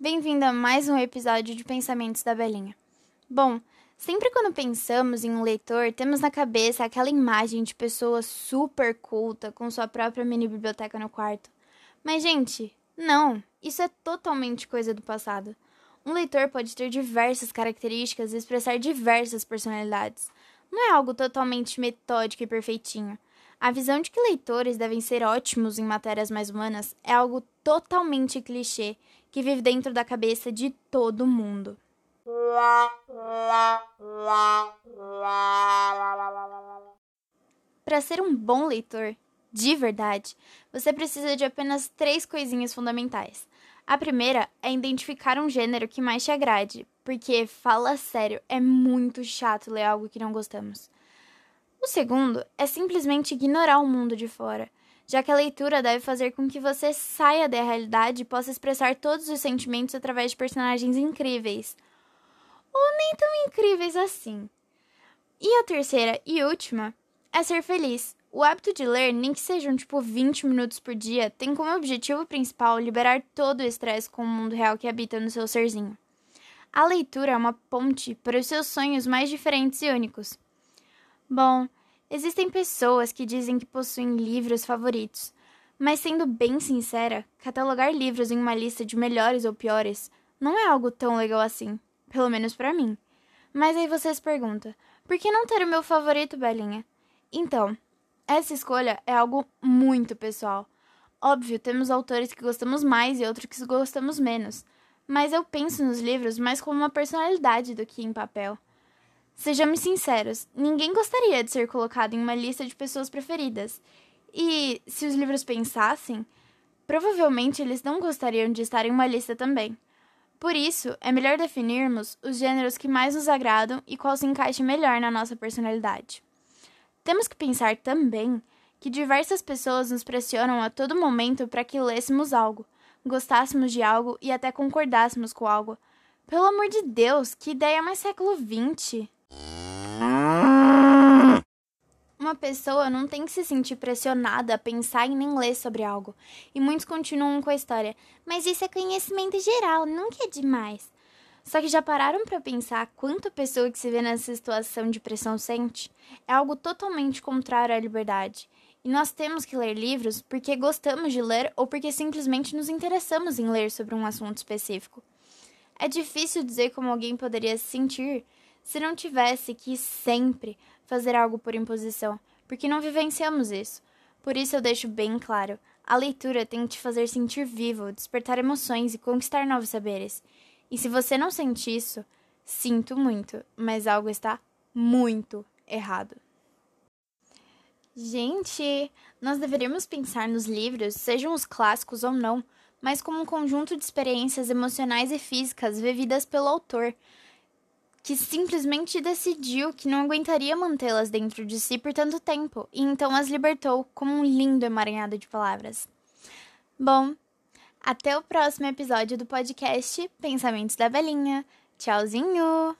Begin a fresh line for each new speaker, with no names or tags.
Bem-vindo a mais um episódio de Pensamentos da Belinha. Bom, sempre quando pensamos em um leitor, temos na cabeça aquela imagem de pessoa super culta com sua própria mini biblioteca no quarto. Mas, gente, não, isso é totalmente coisa do passado. Um leitor pode ter diversas características e expressar diversas personalidades. Não é algo totalmente metódico e perfeitinho. A visão de que leitores devem ser ótimos em matérias mais humanas é algo totalmente clichê que vive dentro da cabeça de todo mundo. Para ser um bom leitor, de verdade, você precisa de apenas três coisinhas fundamentais. A primeira é identificar um gênero que mais te agrade, porque, fala sério, é muito chato ler algo que não gostamos. O segundo é simplesmente ignorar o mundo de fora, já que a leitura deve fazer com que você saia da realidade e possa expressar todos os sentimentos através de personagens incríveis. Ou nem tão incríveis assim. E a terceira e última é ser feliz. O hábito de ler, nem que sejam tipo 20 minutos por dia, tem como objetivo principal liberar todo o estresse com o mundo real que habita no seu serzinho. A leitura é uma ponte para os seus sonhos mais diferentes e únicos. Bom, existem pessoas que dizem que possuem livros favoritos, mas sendo bem sincera, catalogar livros em uma lista de melhores ou piores não é algo tão legal assim, pelo menos para mim. Mas aí você se pergunta: por que não ter o meu favorito, Belinha? Então, essa escolha é algo muito pessoal. Óbvio, temos autores que gostamos mais e outros que gostamos menos, mas eu penso nos livros mais como uma personalidade do que em papel. Sejamos sinceros, ninguém gostaria de ser colocado em uma lista de pessoas preferidas. E se os livros pensassem, provavelmente eles não gostariam de estar em uma lista também. Por isso, é melhor definirmos os gêneros que mais nos agradam e qual se encaixa melhor na nossa personalidade. Temos que pensar também que diversas pessoas nos pressionam a todo momento para que lêssemos algo, gostássemos de algo e até concordássemos com algo. Pelo amor de Deus, que ideia mais século XX! Uma pessoa não tem que se sentir pressionada a pensar e nem ler sobre algo. E muitos continuam com a história. Mas isso é conhecimento geral, nunca é demais. Só que já pararam para pensar quanto a pessoa que se vê nessa situação de pressão sente? É algo totalmente contrário à liberdade. E nós temos que ler livros porque gostamos de ler ou porque simplesmente nos interessamos em ler sobre um assunto específico. É difícil dizer como alguém poderia se sentir se não tivesse que sempre fazer algo por imposição, porque não vivenciamos isso. Por isso eu deixo bem claro: a leitura tem que te fazer sentir vivo, despertar emoções e conquistar novos saberes. E se você não sente isso, sinto muito, mas algo está muito errado. Gente, nós deveríamos pensar nos livros, sejam os clássicos ou não, mas como um conjunto de experiências emocionais e físicas vividas pelo autor, que simplesmente decidiu que não aguentaria mantê-las dentro de si por tanto tempo e então as libertou como um lindo emaranhado de palavras. Bom, até o próximo episódio do podcast Pensamentos da Belinha. Tchauzinho!